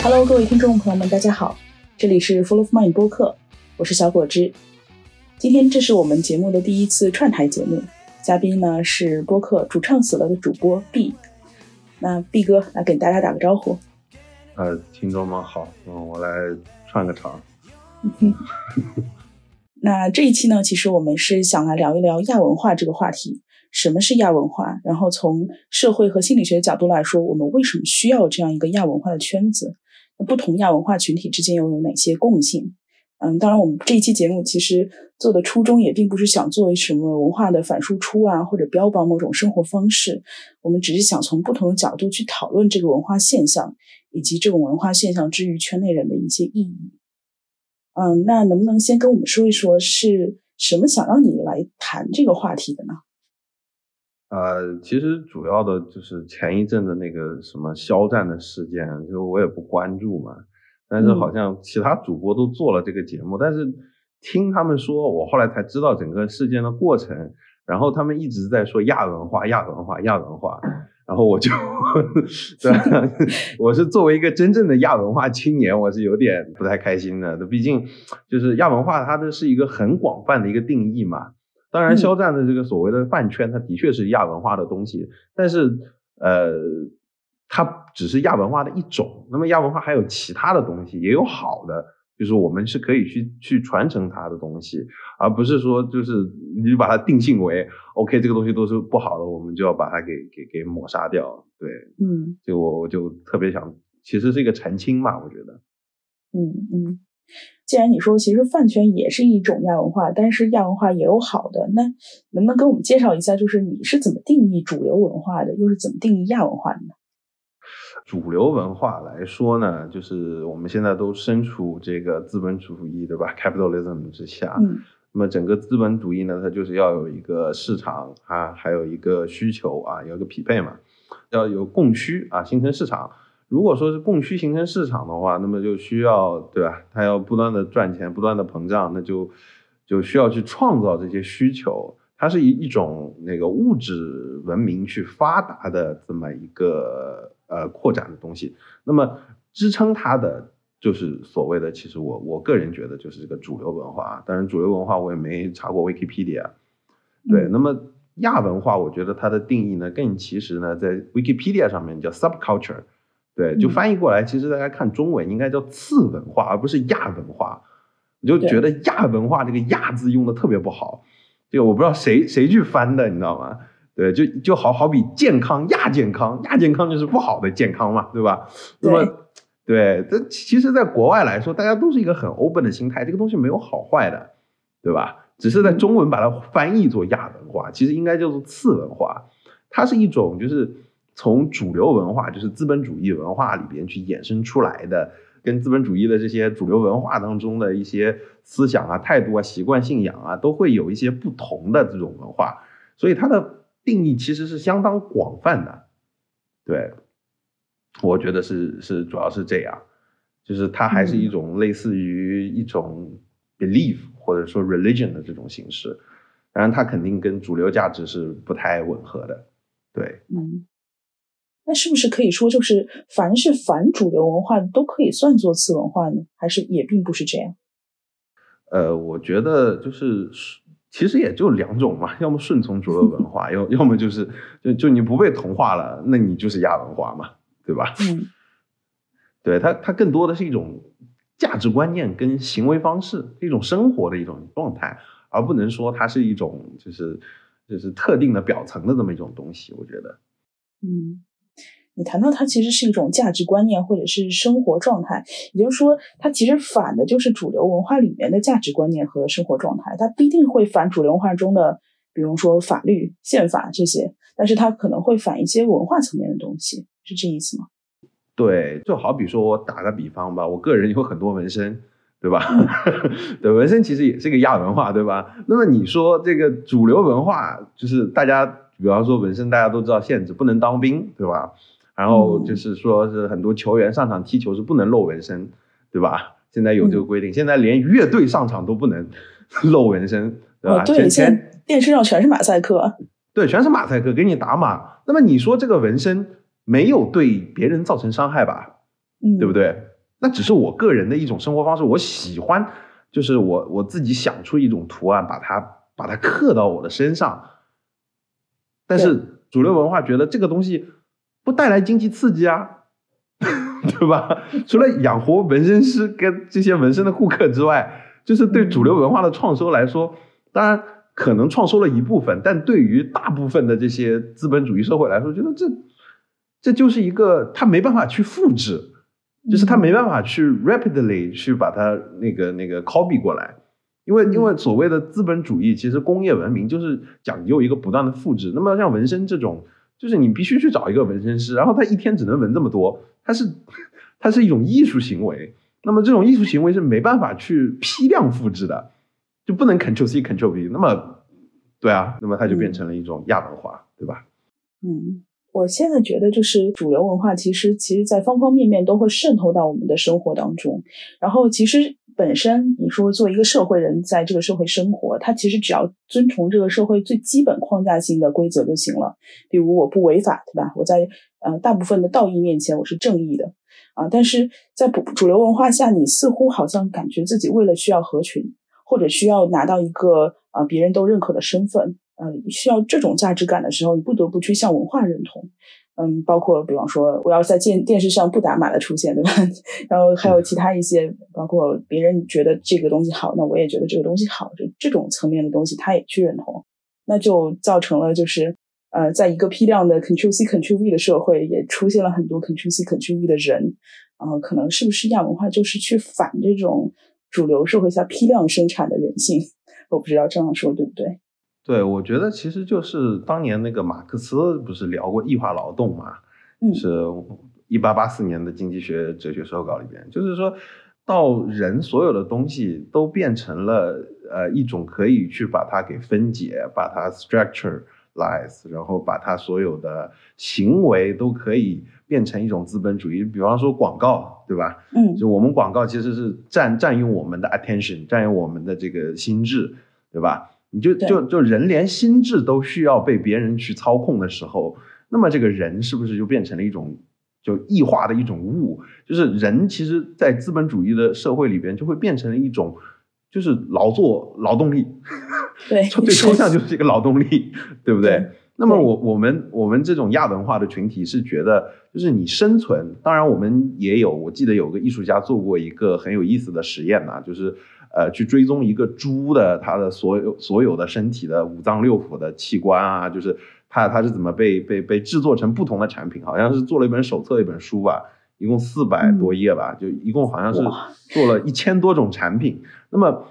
Hello，各位听众朋友们，大家好，这里是 Full of Mind 播客，我是小果汁。今天这是我们节目的第一次串台节目，嘉宾呢是播客主唱死了的主播 B。那 B 哥来给大家打个招呼。呃，听众们好，嗯，我来串个场。那这一期呢，其实我们是想来聊一聊亚文化这个话题。什么是亚文化？然后从社会和心理学角度来说，我们为什么需要这样一个亚文化的圈子？不同亚文化群体之间又有哪些共性？嗯，当然，我们这一期节目其实做的初衷也并不是想做什么文化的反输出啊，或者标榜某种生活方式。我们只是想从不同的角度去讨论这个文化现象，以及这种文化现象之于圈内人的一些意义。嗯，那能不能先跟我们说一说，是什么想让你来谈这个话题的呢？呃，其实主要的就是前一阵的那个什么肖战的事件，就我也不关注嘛。但是好像其他主播都做了这个节目，但是听他们说，我后来才知道整个事件的过程。然后他们一直在说亚文化、亚文化、亚文化，然后我就，对，我是作为一个真正的亚文化青年，我是有点不太开心的。毕竟就是亚文化，它的是一个很广泛的一个定义嘛。当然，肖战的这个所谓的饭圈，它的确是亚文化的东西，但是，呃，它只是亚文化的一种。那么，亚文化还有其他的东西，也有好的，就是我们是可以去去传承它的东西，而不是说就是你把它定性为 OK，这个东西都是不好的，我们就要把它给给给抹杀掉。对，嗯，就我我就特别想，其实是一个澄清嘛，我觉得，嗯嗯。既然你说其实饭圈也是一种亚文化，但是亚文化也有好的，那能不能给我们介绍一下，就是你是怎么定义主流文化的，又是怎么定义亚文化的呢？主流文化来说呢，就是我们现在都身处这个资本主义，对吧？capitalism 之下，嗯，那么整个资本主义呢，它就是要有一个市场啊，还有一个需求啊，有一个匹配嘛，要有供需啊，形成市场。如果说是供需形成市场的话，那么就需要对吧？它要不断的赚钱，不断的膨胀，那就就需要去创造这些需求。它是以一种那个物质文明去发达的这么一个呃扩展的东西。那么支撑它的就是所谓的，其实我我个人觉得就是这个主流文化。当然，主流文化我也没查过 Wikipedia。对，那么亚文化，我觉得它的定义呢，更其实呢，在 Wikipedia 上面叫 subculture。对，就翻译过来，其实大家看中文应该叫次文化，而不是亚文化。我就觉得亚文化这个“亚”字用的特别不好，这个我不知道谁谁去翻的，你知道吗？对，就就好好比健康亚健康，亚健康就是不好的健康嘛，对吧？那么，对，这其实，在国外来说，大家都是一个很 open 的心态，这个东西没有好坏的，对吧？只是在中文把它翻译做亚文化，其实应该叫做次文化，它是一种就是。从主流文化，就是资本主义文化里边去衍生出来的，跟资本主义的这些主流文化当中的一些思想啊、态度啊、习惯、信仰啊，都会有一些不同的这种文化，所以它的定义其实是相当广泛的。对，我觉得是是主要是这样，就是它还是一种类似于一种 belief 或者说 religion 的这种形式，当然它肯定跟主流价值是不太吻合的。对，嗯。那是不是可以说，就是凡是反主流文化的都可以算作次文化呢？还是也并不是这样？呃，我觉得就是其实也就两种嘛，要么顺从主流文化，要 要么就是就就你不被同化了，那你就是亚文化嘛，对吧？嗯，对它它更多的是一种价值观念跟行为方式，一种生活的一种状态，而不能说它是一种就是就是特定的表层的这么一种东西。我觉得，嗯。你谈到它其实是一种价值观念或者是生活状态，也就是说，它其实反的就是主流文化里面的价值观念和生活状态。它不一定会反主流文化中的，比如说法律、宪法这些，但是它可能会反一些文化层面的东西，是这意思吗？对，就好比说我打个比方吧，我个人有很多纹身，对吧？对，纹身其实也是个亚文化，对吧？那么你说这个主流文化，就是大家，比方说纹身，大家都知道限制，不能当兵，对吧？然后就是说，是很多球员上场踢球是不能露纹身，对吧？现在有这个规定，现在连乐队上场都不能 露纹身，对吧？对，现在电视上全是马赛克，对，全是马赛克，给你打码。那么你说这个纹身没有对别人造成伤害吧？嗯，对不？对？那只是我个人的一种生活方式，我喜欢，就是我我自己想出一种图案，把它把它刻到我的身上。但是主流文化觉得这个东西不带来经济刺激啊，对吧？除了养活纹身师跟这些纹身的顾客之外，就是对主流文化的创收来说，当然可能创收了一部分，但对于大部分的这些资本主义社会来说，觉得这这就是一个他没办法去复制，就是他没办法去 rapidly 去把它那个那个 copy 过来。因为因为所谓的资本主义，其实工业文明就是讲究一个不断的复制。那么像纹身这种，就是你必须去找一个纹身师，然后他一天只能纹这么多，它是它是一种艺术行为。那么这种艺术行为是没办法去批量复制的，就不能 Ctrl C Ctrl V。那么对啊，那么它就变成了一种亚文化，对吧？嗯，我现在觉得就是主流文化，其实其实在方方面面都会渗透到我们的生活当中。然后其实本身你说做一个社会人，在这个社会生活，他其实只要遵从这个社会最基本框架性的规则就行了。比如我不违法，对吧？我在呃大部分的道义面前我是正义的啊。但是在主主流文化下，你似乎好像感觉自己为了需要合群，或者需要拿到一个啊别人都认可的身份。呃，需要这种价值感的时候，你不得不去向文化认同。嗯，包括比方说，我要在电电视上不打码的出现，对吧？然后还有其他一些，包括别人觉得这个东西好，那我也觉得这个东西好，这这种层面的东西，他也去认同，那就造成了就是呃，在一个批量的 Control C Control V 的社会，也出现了很多 Control C Control V 的人。然后可能是不是亚文化就是去反这种主流社会下批量生产的人性？我不知道这样说对不对？对，我觉得其实就是当年那个马克思不是聊过异化劳动嘛，嗯是一八八四年的经济学哲学手稿里边，就是说到人所有的东西都变成了呃一种可以去把它给分解，把它 structuralize，然后把它所有的行为都可以变成一种资本主义，比方说广告，对吧？嗯就我们广告其实是占占用我们的 attention，占用我们的这个心智，对吧？你就就就人连心智都需要被别人去操控的时候，那么这个人是不是就变成了一种就异化的一种物？就是人其实，在资本主义的社会里边，就会变成了一种就是劳作劳动力，对，最抽象就是一个劳动力，对不对？对那么我我们我们这种亚文化的群体是觉得，就是你生存，当然我们也有，我记得有个艺术家做过一个很有意思的实验呐、就是呃去追踪一个猪的它的所有所有的身体的五脏六腑的器官啊，就是它它是怎么被被被制作成不同的产品，好像是做了一本手册一本书吧，一共四百多页吧，就一共好像是做了一千多种产品，那么。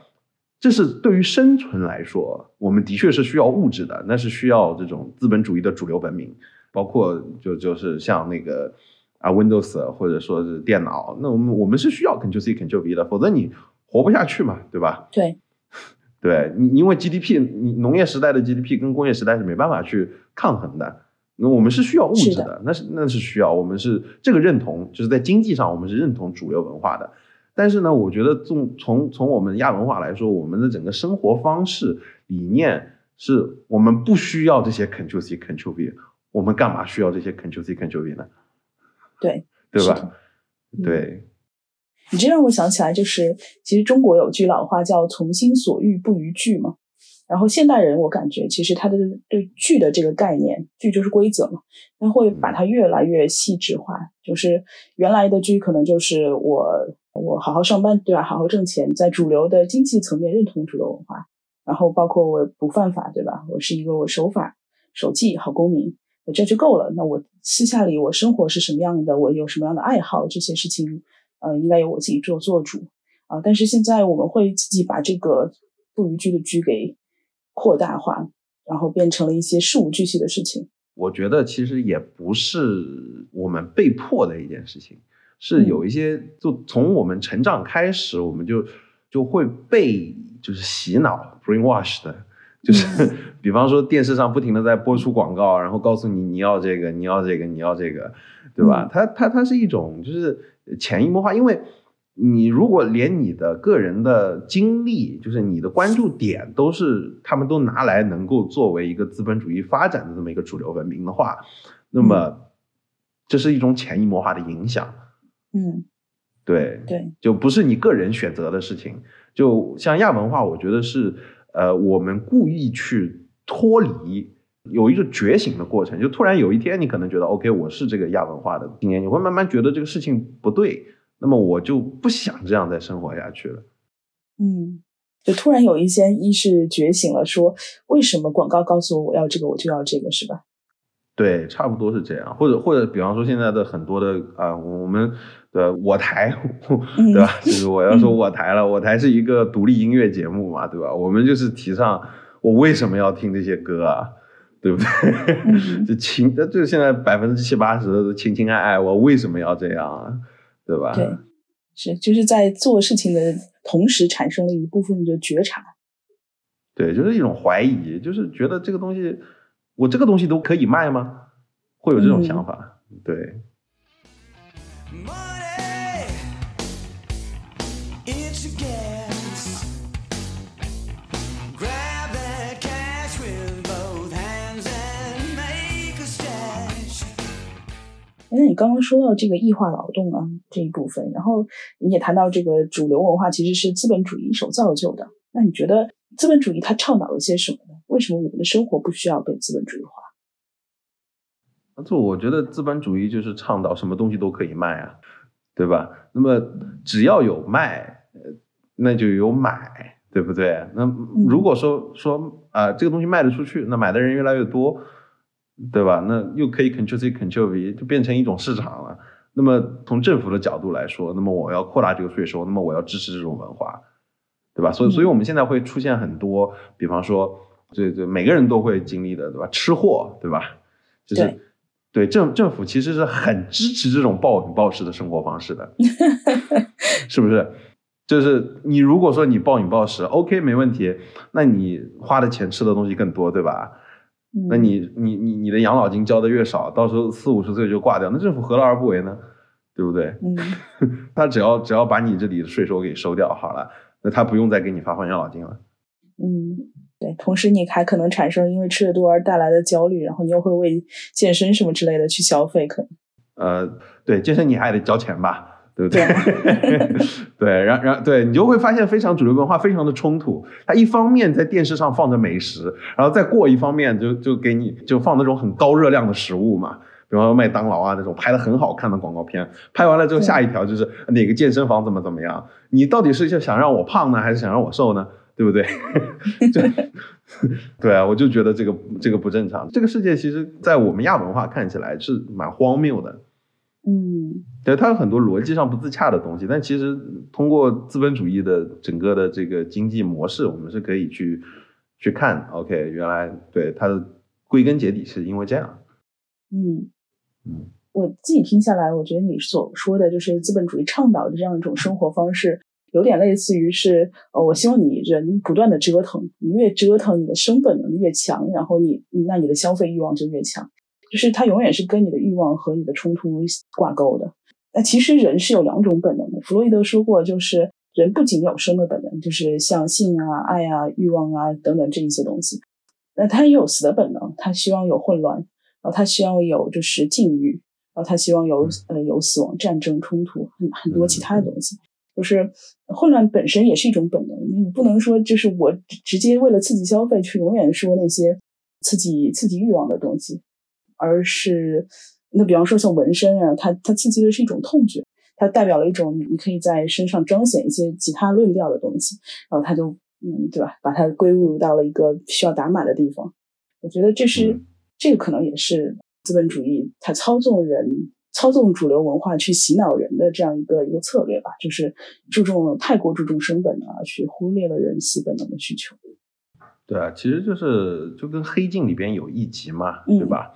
这是对于生存来说，我们的确是需要物质的，那是需要这种资本主义的主流文明，包括就就是像那个啊 Windows 或者说是电脑，那我们我们是需要 Ctrl C Ctrl V 的，否则你活不下去嘛，对吧？对，对你，因为 GDP，你农业时代的 GDP 跟工业时代是没办法去抗衡的。那我们是需要物质是的，那是那是需要，我们是这个认同，就是在经济上我们是认同主流文化的。但是呢，我觉得从从从我们亚文化来说，我们的整个生活方式理念是我们不需要这些 Control C Control V，我们干嘛需要这些 Control C Control V 呢？对，对吧对，你这让我想起来，就是其实中国有句老话叫“从心所欲不逾矩”嘛。然后现代人，我感觉其实他的对矩的这个概念，矩就是规则嘛，他会把它越来越细致化。就是原来的矩可能就是我我好好上班，对吧？好好挣钱，在主流的经济层面认同主流文化，然后包括我不犯法，对吧？我是一个我守法守纪好公民，这就够了。那我私下里我生活是什么样的，我有什么样的爱好，这些事情，呃，应该由我自己做做主啊。但是现在我们会自己把这个不逾矩的矩给扩大化，然后变成了一些事无巨细的事情。我觉得其实也不是我们被迫的一件事情，是有一些就从我们成长开始，我们就就会被就是洗脑 brainwash 的，就是 比方说电视上不停的在播出广告，然后告诉你你要这个，你要这个，你要这个，对吧？嗯它它它是一种就是潜移默化，因为你如果连你的个人的经历，就是你的关注点都是他们都拿来能够作为一个资本主义发展的这么一个主流文明的话，那么这是一种潜移默化的影响。嗯，对对，就不是你个人选择的事情。就像亚文化，我觉得是呃，我们故意去脱离，有一个觉醒的过程。就突然有一天，你可能觉得 OK，我是这个亚文化的青年，你会慢慢觉得这个事情不对，那么我就不想这样再生活下去了。嗯，就突然有一些意识觉醒了，说为什么广告告诉我我要这个，我就要这个，是吧？对，差不多是这样，或者或者，比方说现在的很多的啊，我们的我台，对吧？就是我要说我台了，我台是一个独立音乐节目嘛，对吧？我们就是提倡我为什么要听这些歌啊，对不对？就情，就现在百分之七八十的都情情爱爱，我为什么要这样啊？对吧？对，是就是在做事情的同时产生了一部分的觉察。对，就是一种怀疑，就是觉得这个东西。我这个东西都可以卖吗？会有这种想法，对。那你刚刚说到这个异化劳动啊这一部分，然后你也谈到这个主流文化其实是资本主义一手造就的，那你觉得资本主义它倡导了些什么呢？为什么我们的生活不需要被资本主义化？这我觉得资本主义就是倡导什么东西都可以卖啊，对吧？那么只要有卖，那就有买，对不对？那如果说说啊，这个东西卖得出去，那买的人越来越多，对吧？那又可以 control C control V，就变成一种市场了。那么从政府的角度来说，那么我要扩大这个税收，那么我要支持这种文化，对吧？所以，所以我们现在会出现很多，比方说。对对，每个人都会经历的，对吧？吃货，对吧？就是对政政府其实是很支持这种暴饮暴食的生活方式的，是不是？就是你如果说你暴饮暴食，OK，没问题，那你花的钱吃的东西更多，对吧？那你你你你的养老金交的越少，到时候四五十岁就挂掉，那政府何乐而不为呢？对不对？嗯，他只要只要把你这里的税收给收掉好了，那他不用再给你发放养老金了。嗯。对，同时你还可能产生因为吃的多而带来的焦虑，然后你又会为健身什么之类的去消费，可能。呃，对，健身你还得交钱吧，对不对？对，然然对你就会发现非常主流文化非常的冲突。它一方面在电视上放着美食，然后再过一方面就就给你就放那种很高热量的食物嘛，比方说麦当劳啊那种拍的很好看的广告片，拍完了之后下一条就是哪个健身房怎么怎么样，你到底是想让我胖呢，还是想让我瘦呢？对不对？对啊，我就觉得这个这个不正常。这个世界其实，在我们亚文化看起来是蛮荒谬的。嗯，对，它有很多逻辑上不自洽的东西，但其实通过资本主义的整个的这个经济模式，我们是可以去去看。OK，原来对它的归根结底是因为这样。嗯嗯，我自己听下来，我觉得你所说的就是资本主义倡导的这样一种生活方式。有点类似于是，呃，我希望你人不断的折腾，你越折腾，你的生本能越强，然后你那你的消费欲望就越强，就是它永远是跟你的欲望和你的冲突挂钩的。那其实人是有两种本能的，弗洛伊德说过，就是人不仅有生的本能，就是像性啊、爱啊、欲望啊等等这一些东西，那他也有死的本能，他希望有混乱，然后他希望有就是禁欲，然后他希望有呃有死亡、战争、冲突，很很多其他的东西。就是混乱本身也是一种本能，你不能说就是我直接为了刺激消费去永远说那些刺激刺激欲望的东西，而是那比方说像纹身啊，它它刺激的是一种痛觉，它代表了一种你可以在身上彰显一些其他论调的东西，然后它就嗯对吧，把它归入到了一个需要打码的地方。我觉得这是这个可能也是资本主义它操纵人。操纵主流文化去洗脑人的这样一个一个策略吧，就是注重了太过注重升本啊，去忽略了人性本能的需求。对啊，其实就是就跟《黑镜》里边有一集嘛，对吧？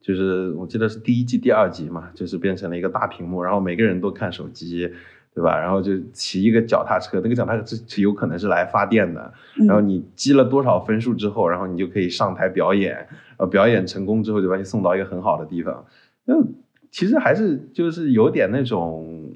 就是我记得是第一季第二集嘛，就是变成了一个大屏幕，然后每个人都看手机，对吧？然后就骑一个脚踏车，那个脚踏车是有可能是来发电的。然后你积了多少分数之后，然后你就可以上台表演，呃，表演成功之后就把你送到一个很好的地方。那其实还是就是有点那种，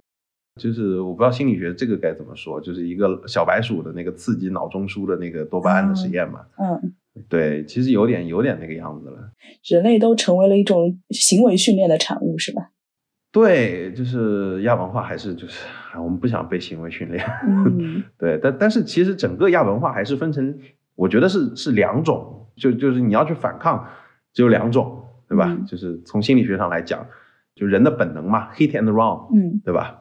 就是我不知道心理学这个该怎么说，就是一个小白鼠的那个刺激脑中枢的那个多巴胺的实验嘛。嗯，对，其实有点有点那个样子了。人类都成为了一种行为训练的产物，是吧？对，就是亚文化还是就是我们不想被行为训练。嗯对，但但是其实整个亚文化还是分成，我觉得是是两种，就就是你要去反抗，只有两种，对吧？嗯就是从心理学上来讲，就人的本能嘛，hit and run，嗯对吧？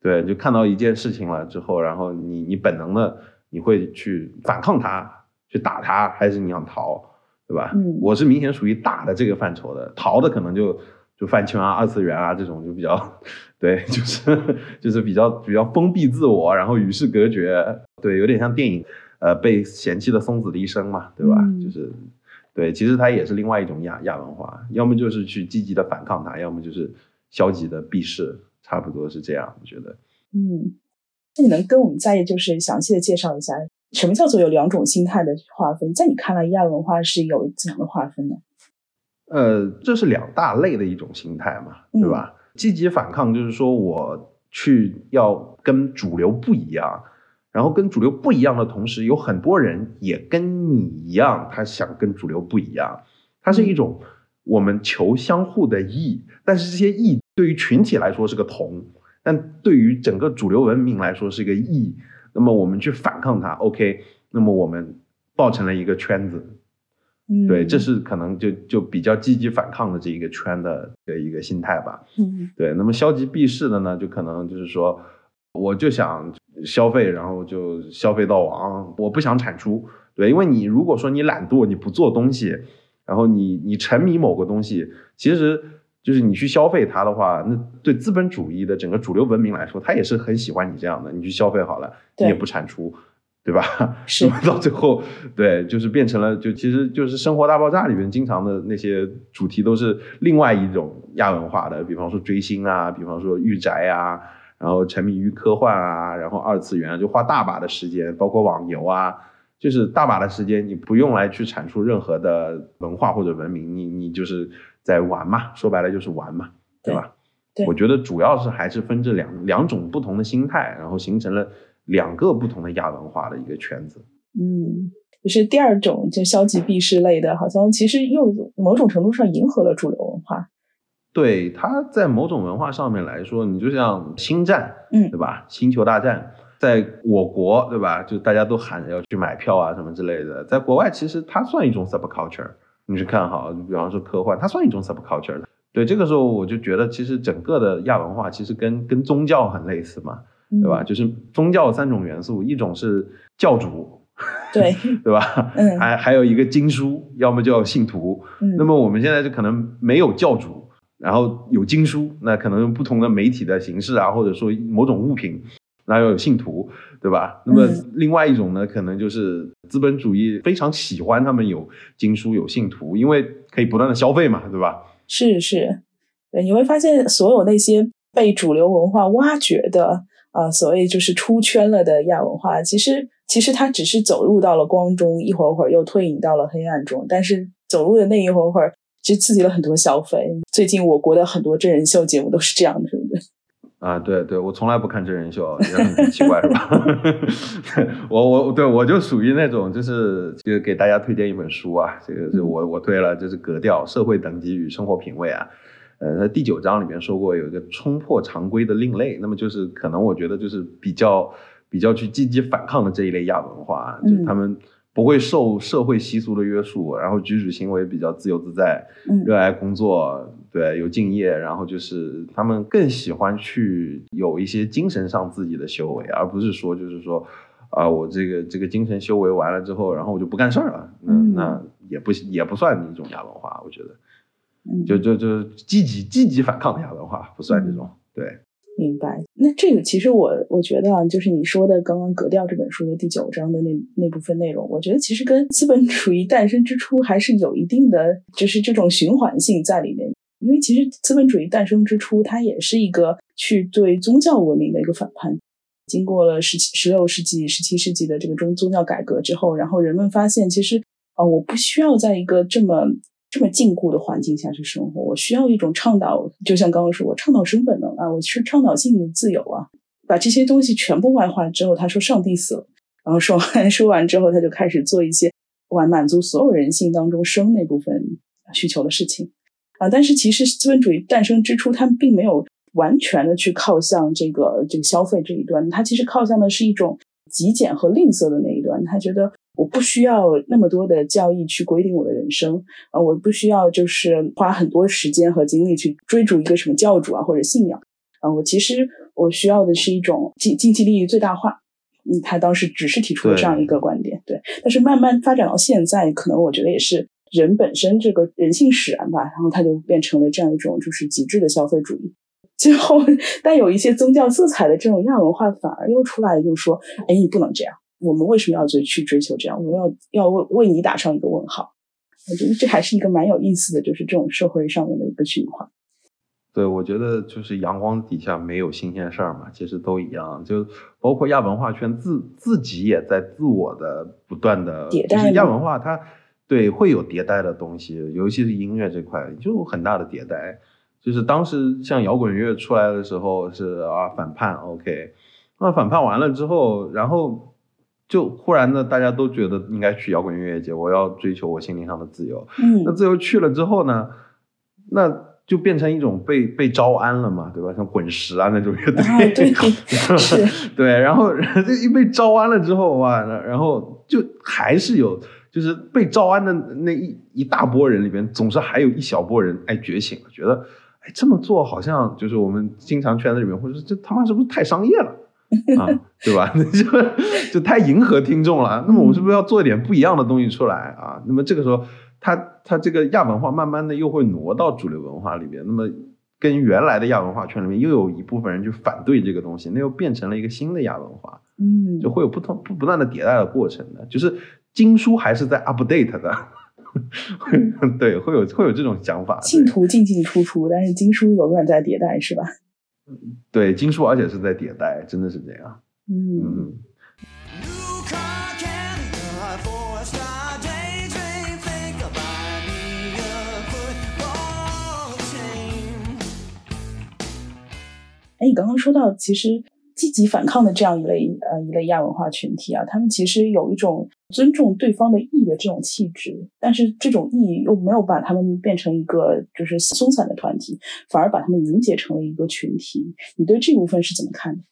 对，就看到一件事情了之后，然后你你本能的你会去反抗它，去打它，还是你想逃，对吧？嗯我是明显属于打的这个范畴的，逃的可能就就饭圈啊、二次元啊这种就比较，对，就是就是比较比较封闭自我，然后与世隔绝，对，有点像电影呃被嫌弃的松子的一生嘛，对吧？嗯就是对，其实它也是另外一种亚亚文化，要么就是去积极的反抗它，要么就是消极的避世，差不多是这样，我觉得。嗯，那你能跟我们再就是详细的介绍一下，什么叫做有两种心态的划分？在你看来，亚文化是有怎样的划分呢？呃，这是两大类的一种心态嘛，对吧？积极反抗就是说我去要跟主流不一样，然后跟主流不一样的同时，有很多人也跟你一样，他想跟主流不一样，它是一种我们求相互的异，但是这些异对于群体来说是个同，但对于整个主流文明来说是个异。那么我们去反抗它，OK，那么我们抱成了一个圈子，嗯，对，这是可能就就比较积极反抗的这一个圈的的一个心态吧。嗯对，那么消极避世的呢，就可能就是说，我就想消费，然后就消费到王，我不想产出。对，因为你如果说你懒惰，你不做东西，然后你你沉迷某个东西，其实就是你去消费它的话，那对资本主义的整个主流文明来说，它也是很喜欢你这样的，你去消费好了，你也不产出。对吧？是到最后，对，就是变成了，就其实就是《生活大爆炸》里面经常的那些主题都是另外一种亚文化的，比方说追星啊，比方说御宅啊，然后沉迷于科幻啊，然后二次元啊就花大把的时间，包括网游啊，就是大把的时间，你不用来去产出任何的文化或者文明，你你就是在玩嘛，说白了就是玩嘛，对吧？对我觉得主要是还是分这两两种不同的心态，然后形成了两个不同的亚文化的一个圈子。嗯，就是第二种就消极避世类的，好像其实又某种程度上迎合了主流文化。对，它在某种文化上面来说，你就像星战，嗯对吧？星球大战，在我国，对吧？就大家都喊着要去买票啊什么之类的，在国外其实它算一种 subculture。你去看哈，比方说科幻，它算一种 subculture 的。对，这个时候我就觉得，其实整个的亚文化其实跟跟宗教很类似嘛，对吧？嗯？就是宗教三种元素，一种是教主，对，对吧？嗯还还有一个经书，要么叫信徒。嗯，那么我们现在就可能没有教主，然后有经书，那可能用不同的媒体的形式啊，或者说某种物品，然后有信徒，对吧？那么嗯另外一种呢，可能就是资本主义非常喜欢他们有经书有信徒，因为可以不断的消费嘛，对吧？是是，对，你会发现所有那些被主流文化挖掘的啊、所谓就是出圈了的亚文化，其实其实它只是走入到了光中，一会儿会儿又退隐到了黑暗中，但是走入的那一会儿会儿，其实刺激了很多消费。最近我国的很多真人秀节目都是这样的，对不对？啊，对对，我从来不看真人秀，也很奇怪是吧？我我对我就属于那种，就是就给大家推荐一本书啊，这个是我我推了，就是《格调：社会等级与生活品味》啊。呃，在第九章里面说过有一个冲破常规的另类，那么就是可能我觉得就是比较比较去积极反抗的这一类亚文化，就是嗯他们不会受社会习俗的约束，然后举止行为比较自由自在，嗯。热爱工作，对，有敬业，然后就是他们更喜欢去有一些精神上自己的修为，而不是说就是说啊，我这个这个精神修为完了之后，然后我就不干事儿了，那、嗯那也不也不算一种亚文化，我觉得，嗯，就就就积极积极反抗的亚文化不算这种，对，明白。那这个其实我我觉得啊，就是你说的刚刚《格调》这本书的第九章的那那部分内容，我觉得其实跟资本主义诞生之初还是有一定的就是这种循环性在里面。因为其实资本主义诞生之初，它也是一个去对宗教文明的一个反叛。经过了十七、十六世纪、十七世纪的这个宗宗教改革之后，然后人们发现，其实啊、我不需要在一个这么这么禁锢的环境下去生活，我需要一种倡导，就像刚刚说，我倡导生本能啊，我是倡导性的自由啊，把这些东西全部外化之后，他说上帝死了，然后说完 说完之后，他就开始做一些完满足所有人性当中生那部分需求的事情啊。但是其实资本主义诞生之初，他们并没有完全的去靠向这个这个消费这一端，他其实靠向的是一种极简和吝啬的那一端。他觉得我不需要那么多的教义去规定我的人生啊，我不需要就是花很多时间和精力去追逐一个什么教主啊或者信仰啊，我其实我需要的是一种经经济利益最大化。嗯，他当时只是提出了这样一个观点，对。但是慢慢发展到现在，可能我觉得也是人本身这个人性使然吧，然后他就变成了这样一种就是极致的消费主义。最后带有一些宗教色彩的这种亚文化反而又出来，就说：“哎，你不能这样，我们为什么要追去追求这样？我们要要为为你打上一个问号。”我觉得这还是一个蛮有意思的，就是这种社会上面的一个循环。对，我觉得就是阳光底下没有新鲜事儿嘛，其实都一样。就包括亚文化圈自自己也在自我的不断的迭代。亚文化它对会有迭代的东西，尤其是音乐这块就有很大的迭代。就是当时像摇滚乐出来的时候是啊反叛，OK，那反叛完了之后，然后就忽然呢大家都觉得应该去摇滚音乐节，我要追求我心灵上的自由。嗯，那自由去了之后呢，那。就变成一种被被招安了嘛，对吧？像滚石啊那种乐队，对，是，对。然后这一被招安了之后，哇，然后就还是有，就是被招安的那一一大波人里边，总是还有一小波人哎觉醒了，觉得哎这么做好像就是我们经常圈子里面，会说这他妈是不是太商业了啊，对吧？就就太迎合听众了。那么我们是不是要做一点不一样的东西出来啊？那么这个时候。它它这个亚文化慢慢的又会挪到主流文化里面，那么跟原来的亚文化圈里面又有一部分人去反对这个东西，那又变成了一个新的亚文化，嗯，就会有不同不不断的迭代的过程的，就是经书还是在 update 的，对，会有会有这种想法。信徒进进出出，但是经书永远在迭代，是吧？对，经书而且是在迭代，真的是这样，嗯。哎，你刚刚说到，其实积极反抗的这样一类呃一类亚文化群体啊，他们其实有一种尊重对方的意的这种气质，但是这种意又没有把他们变成一个就是松散的团体，反而把他们凝结成了一个群体。你对这部分是怎么看的？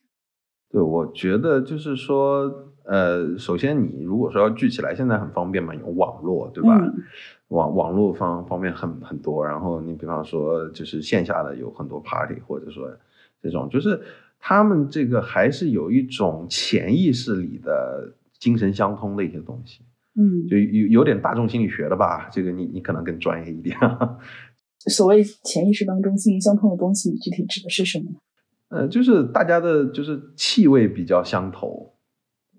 对，我觉得就是说，呃，首先你如果说要聚起来，现在很方便嘛，有网络，对吧？网网络方方面很很多，然后你比方说就是线下的有很多 party，或者说。这种就是他们这个还是有一种潜意识里的精神相通的一些东西，嗯，就有有点大众心理学的吧，这个你你可能更专业一点。所谓潜意识当中心灵相通的东西，具体指的是什么呢？呃，就是大家的就是气味比较相投，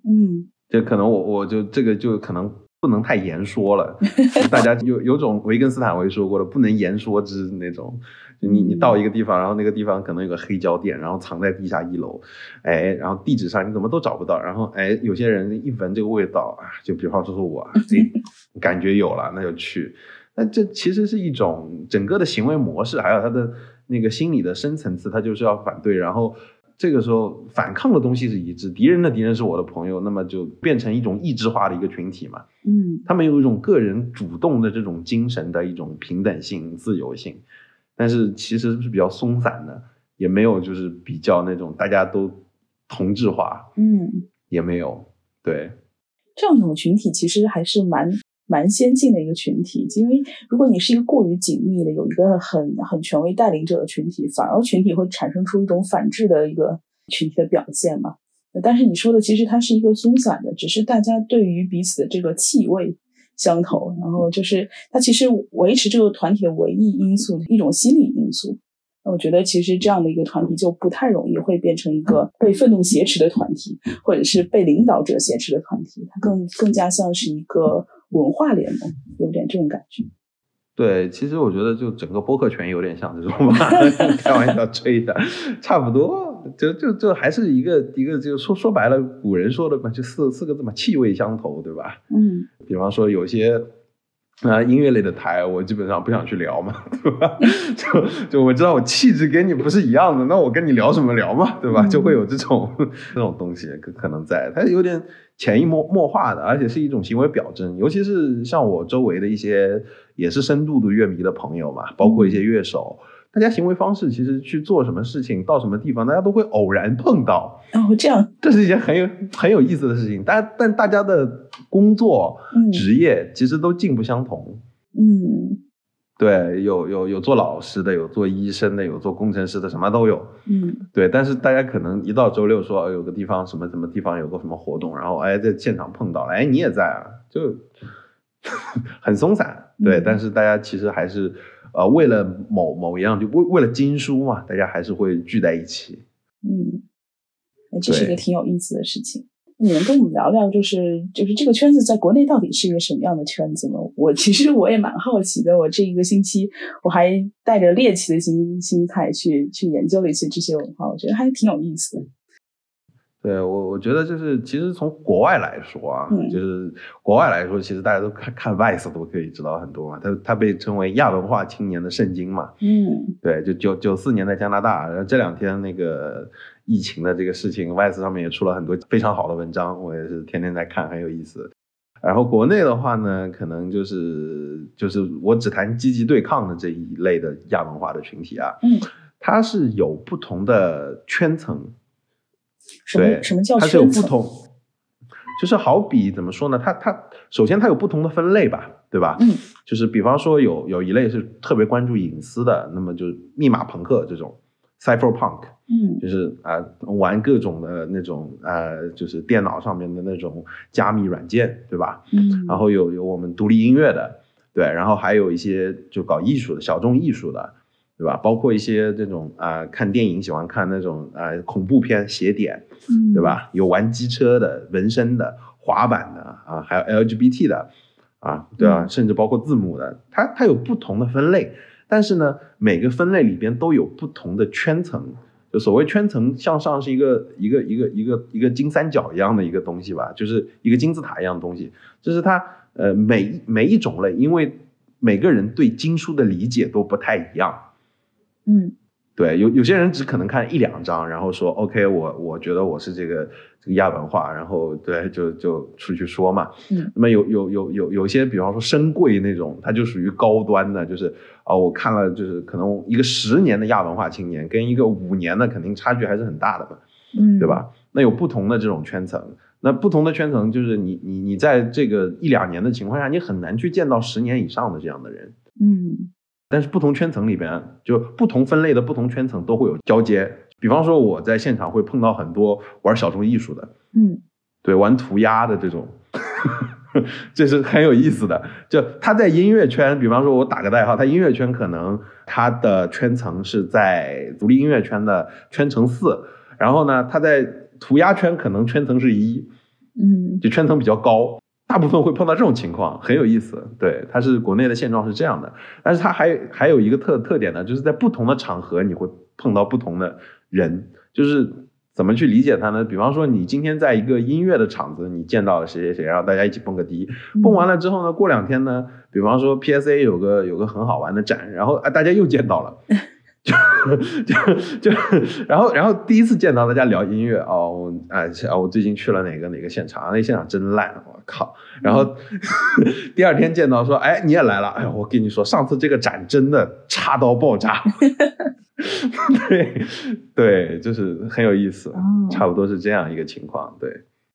嗯，这可能我我就这个就可能不能太言说了，大家有有种维根斯坦维说过的不能言说之那种。你你到一个地方，然后那个地方可能有个黑胶店，然后藏在地下一楼，哎，然后地址上你怎么都找不到，然后哎，有些人一闻这个味道啊，就比方说说我，这感觉有了，那就去。那这其实是一种整个的行为模式，还有他的那个心理的深层次，他就是要反对。然后这个时候反抗的东西是一致，敌人的敌人是我的朋友，那么就变成一种意志化的一个群体嘛。嗯，他们有一种个人主动的这种精神的一种平等性、自由性。但是其实是比较松散的，也没有就是比较那种大家都同质化，嗯，也没有。对，这样一种群体其实还是蛮蛮先进的一个群体，因为如果你是一个过于紧密的，有一个很很权威带领者的群体，反而群体会产生出一种反制的一个群体的表现嘛。但是你说的其实它是一个松散的，只是大家对于彼此的这个气味。相投，然后就是它其实维持这个团体的唯一因素，一种心理因素。那我觉得其实这样的一个团体就不太容易会变成一个被愤怒挟持的团体，或者是被领导者挟持的团体。它更更加像是一个文化联盟，有点这种感觉。对，其实我觉得就整个播客圈有点像这种吧，开玩笑吹的，差不多。就就就还是一个一个，就说说白了，古人说的嘛，就四四个字嘛，气味相投，对吧？嗯，比方说有些啊音乐类的台，我基本上不想去聊嘛，对吧？就就我知道我气质跟你不是一样的，那我跟你聊什么聊嘛，对吧？就会有这种 这种东西可可能在，它有点潜移默默化的，而且是一种行为表征。尤其是像我周围的一些也是深度的乐迷的朋友嘛，包括一些乐手。大家行为方式其实去做什么事情，到什么地方，大家都会偶然碰到。哦，这样，这是一件很有很有意思的事情。大家但大家的工作、职业其实都径不相同。嗯，对，有有有做老师的，有做医生的，有做工程师的，什么都有。嗯，对。但是大家可能一到周六说有个地方什么什么地方有个什么活动，然后哎在现场碰到了，哎你也在啊，就 很松散。对，但是大家其实还是呃为了某某一样，就为为了经书嘛，大家还是会聚在一起。嗯，这是一个挺有意思的事情。你能跟我们聊聊，就是就是这个圈子在国内到底是一个什么样的圈子吗？我其实我也蛮好奇的。我这一个星期我还带着猎奇的心心态去去研究了一些这些文化，我觉得还挺有意思的。对我，我觉得就是其实从国外来说啊，就是国外来说，其实大家都看看 Vice 都可以知道很多嘛。它它被称为亚文化青年的圣经嘛。嗯，对，就九九四年在加拿大，然后这两天那个疫情的这个事情，Vice 上面也出了很多非常好的文章，我也是天天在看，很有意思。然后国内的话呢，可能就是就是我只谈积极对抗的这一类的亚文化的群体啊，嗯，它是有不同的圈层。对，什么叫它是有不同，就是好比怎么说呢？它它首先它有不同的分类吧，对吧？嗯，就是比方说有有一类是特别关注隐私的，那么就是密码朋克这种，cypherpunk，嗯，就是啊玩各种的那种呃，就是电脑上面的那种加密软件，对吧？嗯，然后有有我们独立音乐的，对，然后还有一些就搞艺术的小众艺术的。对吧？包括一些这种啊，看电影喜欢看那种啊恐怖片邪点，对吧？有玩机车的、纹身的、滑板的啊，还有 LGBT 的啊，对吧？甚至包括字母的，它它有不同的分类，但是呢，每个分类里边都有不同的圈层。就所谓圈层向上是一个一个一个一个一个金三角一样的一个东西吧，就是一个金字塔一样的东西。就是它呃每每一种类，因为每个人对经书的理解都不太一样。嗯，对，有有些人只可能看一两张，然后说 OK，我我觉得我是这个这个亚文化，然后对，就就出去说嘛。嗯，那么有有有有有些，比方说深贵那种，它就属于高端的，就是啊，我看了，就是可能一个十年的亚文化青年跟一个五年的肯定差距还是很大的嘛，嗯，对吧？那有不同的这种圈层，那不同的圈层就是你你你在这个一两年的情况下，你很难去见到十年以上的这样的人。嗯。但是不同圈层里边，就不同分类的不同圈层都会有交接。比方说，我在现场会碰到很多玩小众艺术的，嗯，对，玩涂鸦的这种，这是很有意思的。就他在音乐圈，比方说，我打个代号，他音乐圈可能他的圈层是在独立音乐圈的圈层四，然后呢，他在涂鸦圈可能圈层是一，嗯，就圈层比较高。大部分会碰到这种情况，很有意思。对，它是国内的现状是这样的，但是它还还有一个特特点呢，就是在不同的场合你会碰到不同的人，就是怎么去理解它呢？比方说，你今天在一个音乐的场子，你见到了谁谁谁，然后大家一起蹦个迪，蹦完了之后呢，过两天呢，比方说 PSA 有个有个很好玩的展，然后啊大家又见到了。就就就，然后然后第一次见到大家聊音乐哦，哎啊，我最近去了哪个哪个现场，那现场真烂，我靠！然后 第二天见到说，哎，你也来了，哎我跟你说，上次这个展真的差到爆炸，对对，就是很有意思，差不多是这样一个情况，对。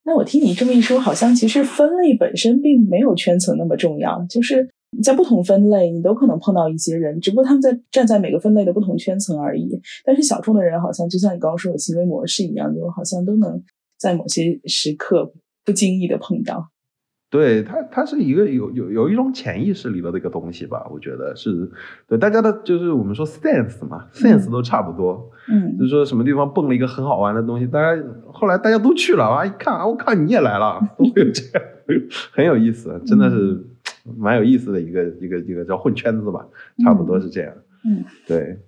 那我听你这么一说，好像其实分类本身并没有圈层那么重要，就是。在不同分类，你都可能碰到一些人，只不过他们在站在每个分类的不同圈层而已。但是小众的人好像就像你刚刚说的行为模式一样，就好像都能在某些时刻不经意的碰到。对它，它是一个有有有一种潜意识里的这个东西吧？我觉得是对大家的，就是我们说 sense 嘛，sense 都差不多。嗯，就是说什么地方蹦了一个很好玩的东西，大家后来大家都去了啊，一看啊，我靠，你也来了，都会有这样，很有意思，真的是。蛮有意思的一个一个一个叫混圈子吧，差不多是这样。嗯，对。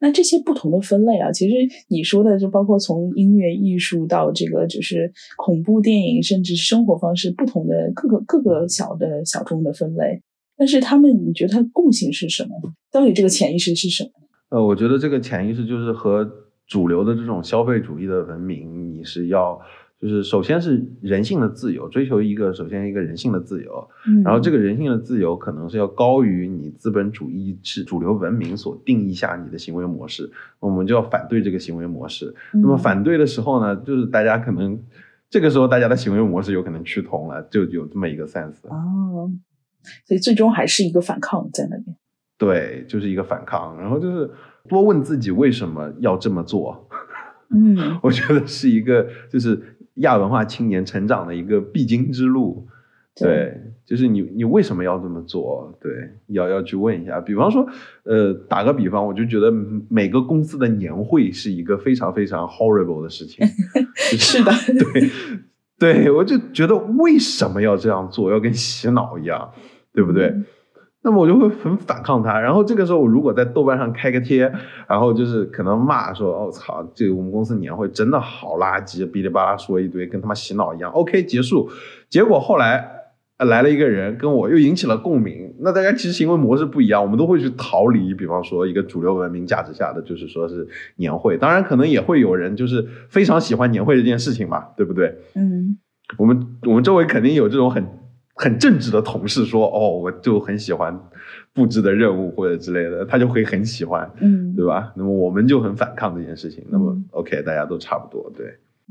那这些不同的分类啊，其实你说的就包括从音乐艺术到这个就是恐怖电影，甚至生活方式不同的各个各个小的小众的分类。但是他们，你觉得它共性是什么？到底这个潜意识是什么？呃，我觉得这个潜意识就是和主流的这种消费主义的文明，你是要就是首先是人性的自由，追求一个首先一个人性的自由，嗯，然后这个人性的自由可能是要高于你资本主义是主流文明所定义下你的行为模式，我们就要反对这个行为模式。那么嗯反对的时候呢，就是大家可能这个时候大家的行为模式有可能趋同了，就有这么一个 sense。哦，所以最终还是一个反抗在那边。对，就是一个反抗，然后就是多问自己为什么要这么做。嗯 我觉得是一个就是亚文化青年成长的一个必经之路。对对，就是你你为什么要这么做？对，要要去问一下。比方说，呃，打个比方，我就觉得每个公司的年会是一个非常非常 horrible 的事情。就是的对对，我就觉得为什么要这样做？要跟洗脑一样，对不对？嗯那么我就会很反抗他，然后这个时候我如果在豆瓣上开个贴，然后就是可能骂说，哦操，这个我们公司年会真的好垃圾，哔哩吧啦说一堆，跟他妈洗脑一样。OK，结束。结果后来呃来了一个人跟我又引起了共鸣，那大家其实行为模式不一样，我们都会去逃离，比方说一个主流文明价值下的，就是说是年会。当然可能也会有人就是非常喜欢年会这件事情嘛，对不对？嗯我们我们周围肯定有这种很很正直的同事说，哦，我就很喜欢布置的任务或者之类的，他就会很喜欢，嗯对吧？那么我们就很反抗这件事情。那么嗯 OK，大家都差不多，对，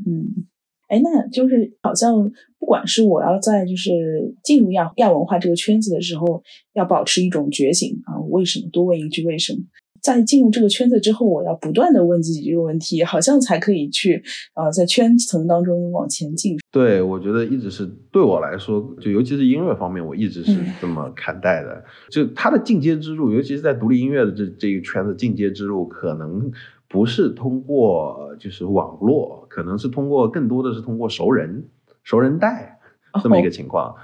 嗯，哎，那就是好像不管是我要在就是进入亚亚文化这个圈子的时候，要保持一种觉醒啊，为什么？多问一句为什么？在进入这个圈子之后，我要不断的问自己这个问题，好像才可以去呃在圈层当中往前进。对我觉得一直是对我来说，就尤其是音乐方面，我一直是嗯这么看待的。就它的进阶之路，尤其是在独立音乐的这这一圈子，进阶之路可能不是通过就是网络，可能是通过更多的是通过熟人、熟人带这么一个情况。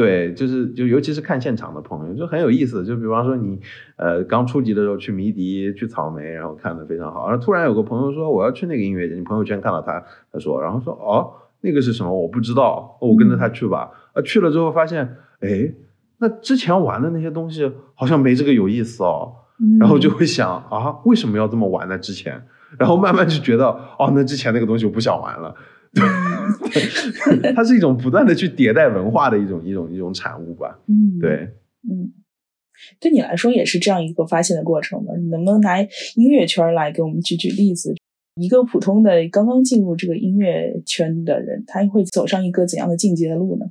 对，就是就尤其是看现场的朋友就很有意思。就比方说你呃刚初级的时候去迷笛、去草莓，然后看的非常好，然后突然有个朋友说我要去那个音乐节，你朋友圈看到他，他说，然后说哦那个是什么我不知道，哦我跟着他去吧。啊去了之后发现，哎，那之前玩的那些东西好像没这个有意思哦，嗯 然后就会想啊为什么要这么玩呢？之前，然后慢慢就觉得哦那之前那个东西我不想玩了。对，它是一种不断的去迭代文化的一种一种一种产物吧。嗯对，嗯，对你来说也是这样一个发现的过程吗？你能不能拿音乐圈来给我们举举例子？一个普通的刚刚进入这个音乐圈的人，他会走上一个怎样的进阶的路呢？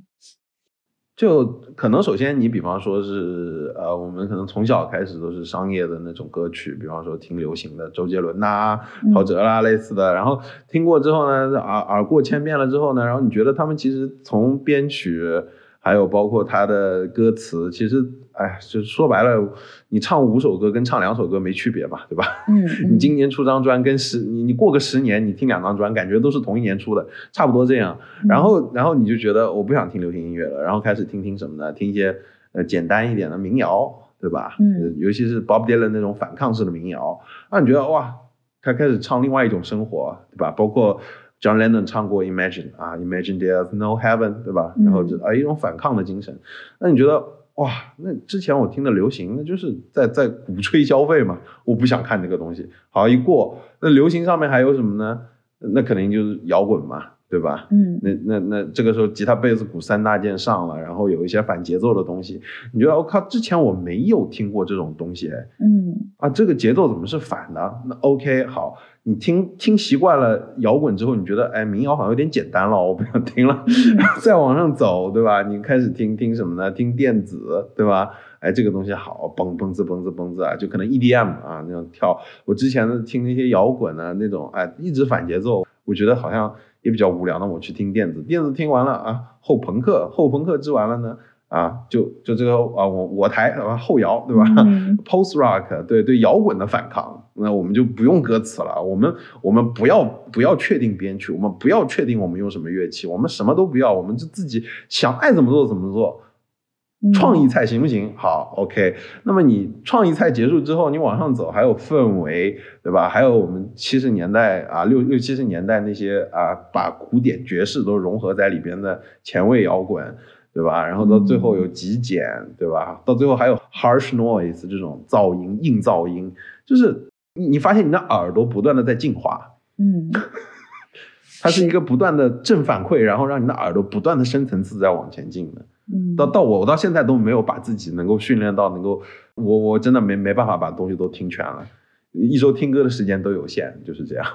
就可能首先你比方说是呃，我们可能从小开始都是商业的那种歌曲，比方说听流行的周杰伦呐、嗯陶喆啦类似的，然后听过之后呢，耳耳过千遍了之后呢，然后你觉得他们其实从编曲。还有包括他的歌词，其实，哎，就说白了，你唱五首歌跟唱两首歌没区别嘛，对吧？嗯，你今年出张专，跟十你你过个十年，你听两张专，感觉都是同一年出的，差不多这样。嗯然后然后你就觉得我不想听流行音乐了，然后开始听听什么呢？听一些呃简单一点的民谣，对吧？嗯呃尤其是 Bob Dylan 那种反抗式的民谣，让你觉得哇，他开始唱另外一种生活，对吧？包括 John Lennon 唱过 Imagine 啊，Imagine there's no heaven，对吧？嗯然后就啊一种反抗的精神，那你觉得哇，那之前我听的流行，那就是在在鼓吹消费嘛，我不想看这个东西。好一过，那流行上面还有什么呢？那肯定就是摇滚嘛，对吧？嗯那那那这个时候吉他、贝斯、鼓三大件上了，然后有一些反节奏的东西，你觉得我、靠，之前我没有听过这种东西，哎嗯啊，这个节奏怎么是反的？那 OK 好，你听听习惯了摇滚之后，你觉得哎民谣好像有点简单了，我不想听了，然后再往上走，对吧？你开始听听什么呢？听电子，对吧？哎，这个东西好，嘣嘣子嘣子嘣子啊，就可能 EDM 啊那种跳。我之前的听那些摇滚啊那种，哎，一直反节奏，我觉得好像也比较无聊。那我去听电子，电子听完了啊，后朋克，后朋克之完了呢，啊，就就这个啊，我我台啊后摇，对吧？嗯 post rock 对对摇滚的反抗，那我们就不用歌词了，我们我们不要不要确定编曲，我们不要确定我们用什么乐器，我们什么都不要，我们就自己想爱怎么做怎么做。嗯创意菜行不行？好，OK。那么你创意菜结束之后，你往上走，还有氛围，对吧？还有我们七十年代啊，六六七十年代那些啊，把古典爵士都融合在里边的前卫摇滚，对吧？然后到最后有极简，对吧？到最后还有 harsh noise 这种噪音、硬噪音，就是你你发现你的耳朵不断的在进化，嗯 它是一个不断的正反馈，然后让你的耳朵不断的深层次在往前进的。嗯，到到我我到现在都没有把自己能够训练到能够，我我真的没没办法把东西都听全了，一周听歌的时间都有限，就是这样。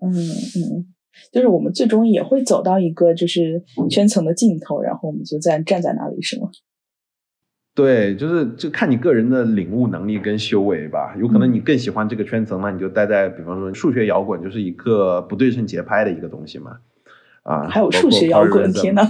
嗯嗯，就是我们最终也会走到一个就是圈层的尽头，然后我们就在站在那里，是吗？对，就是就看你个人的领悟能力跟修为吧。有可能你更喜欢这个圈层，那你就待在，比方说数学摇滚，就是一个不对称节拍的一个东西嘛。啊，还有数学摇滚，天呐。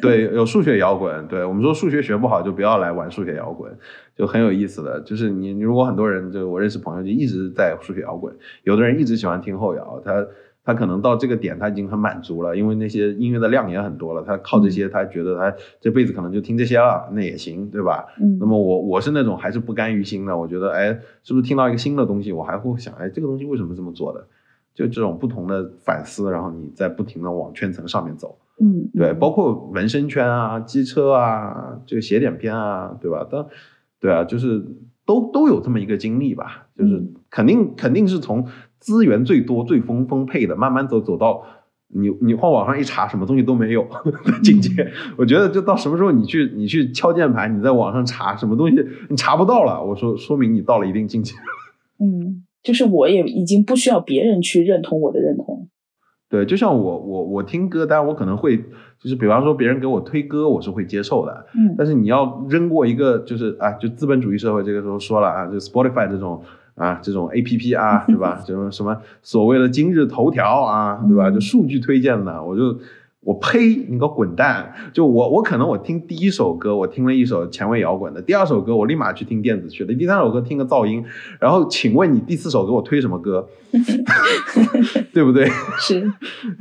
对，有数学摇滚。对我们说数学学不好就不要来玩数学摇滚，就很有意思的。就是你，你如果很多人，就我认识朋友就一直在数学摇滚，有的人一直喜欢听后摇，他。他可能到这个点他已经很满足了，因为那些音乐的量也很多了，他靠这些他觉得他这辈子可能就听这些了，那也行，对吧？嗯。那么我我是那种还是不甘于心的，我觉得哎，是不是听到一个新的东西，我还会想哎，这个东西为什么这么做的？就这种不同的反思，然后你在不停的往圈层上面走。嗯。对，包括纹身圈啊、机车啊、这个写点片啊，对吧？但对啊，就是都都有这么一个经历吧，就是肯定肯定是从。资源最多、最丰丰沛的，慢慢走走到你你往网上一查，什么东西都没有的 境界。我觉得就到什么时候你去你去敲键盘，你在网上查什么东西，你查不到了。我说说明你到了一定境界。嗯，就是我也已经不需要别人去认同我的认同。对，就像我我我听歌单，我可能会就是比方说别人给我推歌，我是会接受的。嗯，但是你要扔过一个就是啊，就资本主义社会这个时候说了啊，就 Spotify 这种。啊，这种 A P P 啊，对吧？什 么什么所谓的今日头条啊，对吧？就数据推荐的，我就我呸，你给我滚蛋！就我我可能我听第一首歌，我听了一首前卫摇滚的，第二首歌我立马去听电子去了，第三首歌听个噪音，然后请问你第四首给我推什么歌？对不对？是，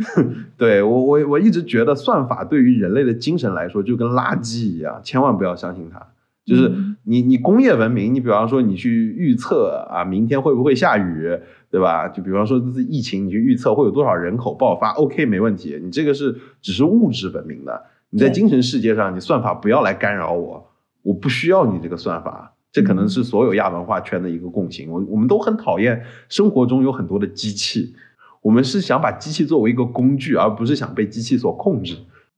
对我我我一直觉得算法对于人类的精神来说就跟垃圾一样，千万不要相信它。就是你，你工业文明，你比方说你去预测啊，明天会不会下雨，对吧？就比方说这次疫情，你去预测会有多少人口爆发，OK，没问题。你这个是只是物质文明的，你在精神世界上，你算法不要来干扰我，我不需要你这个算法。这可能是所有亚文化圈的一个共性。我我们都很讨厌生活中有很多的机器，我们是想把机器作为一个工具，而不是想被机器所控制。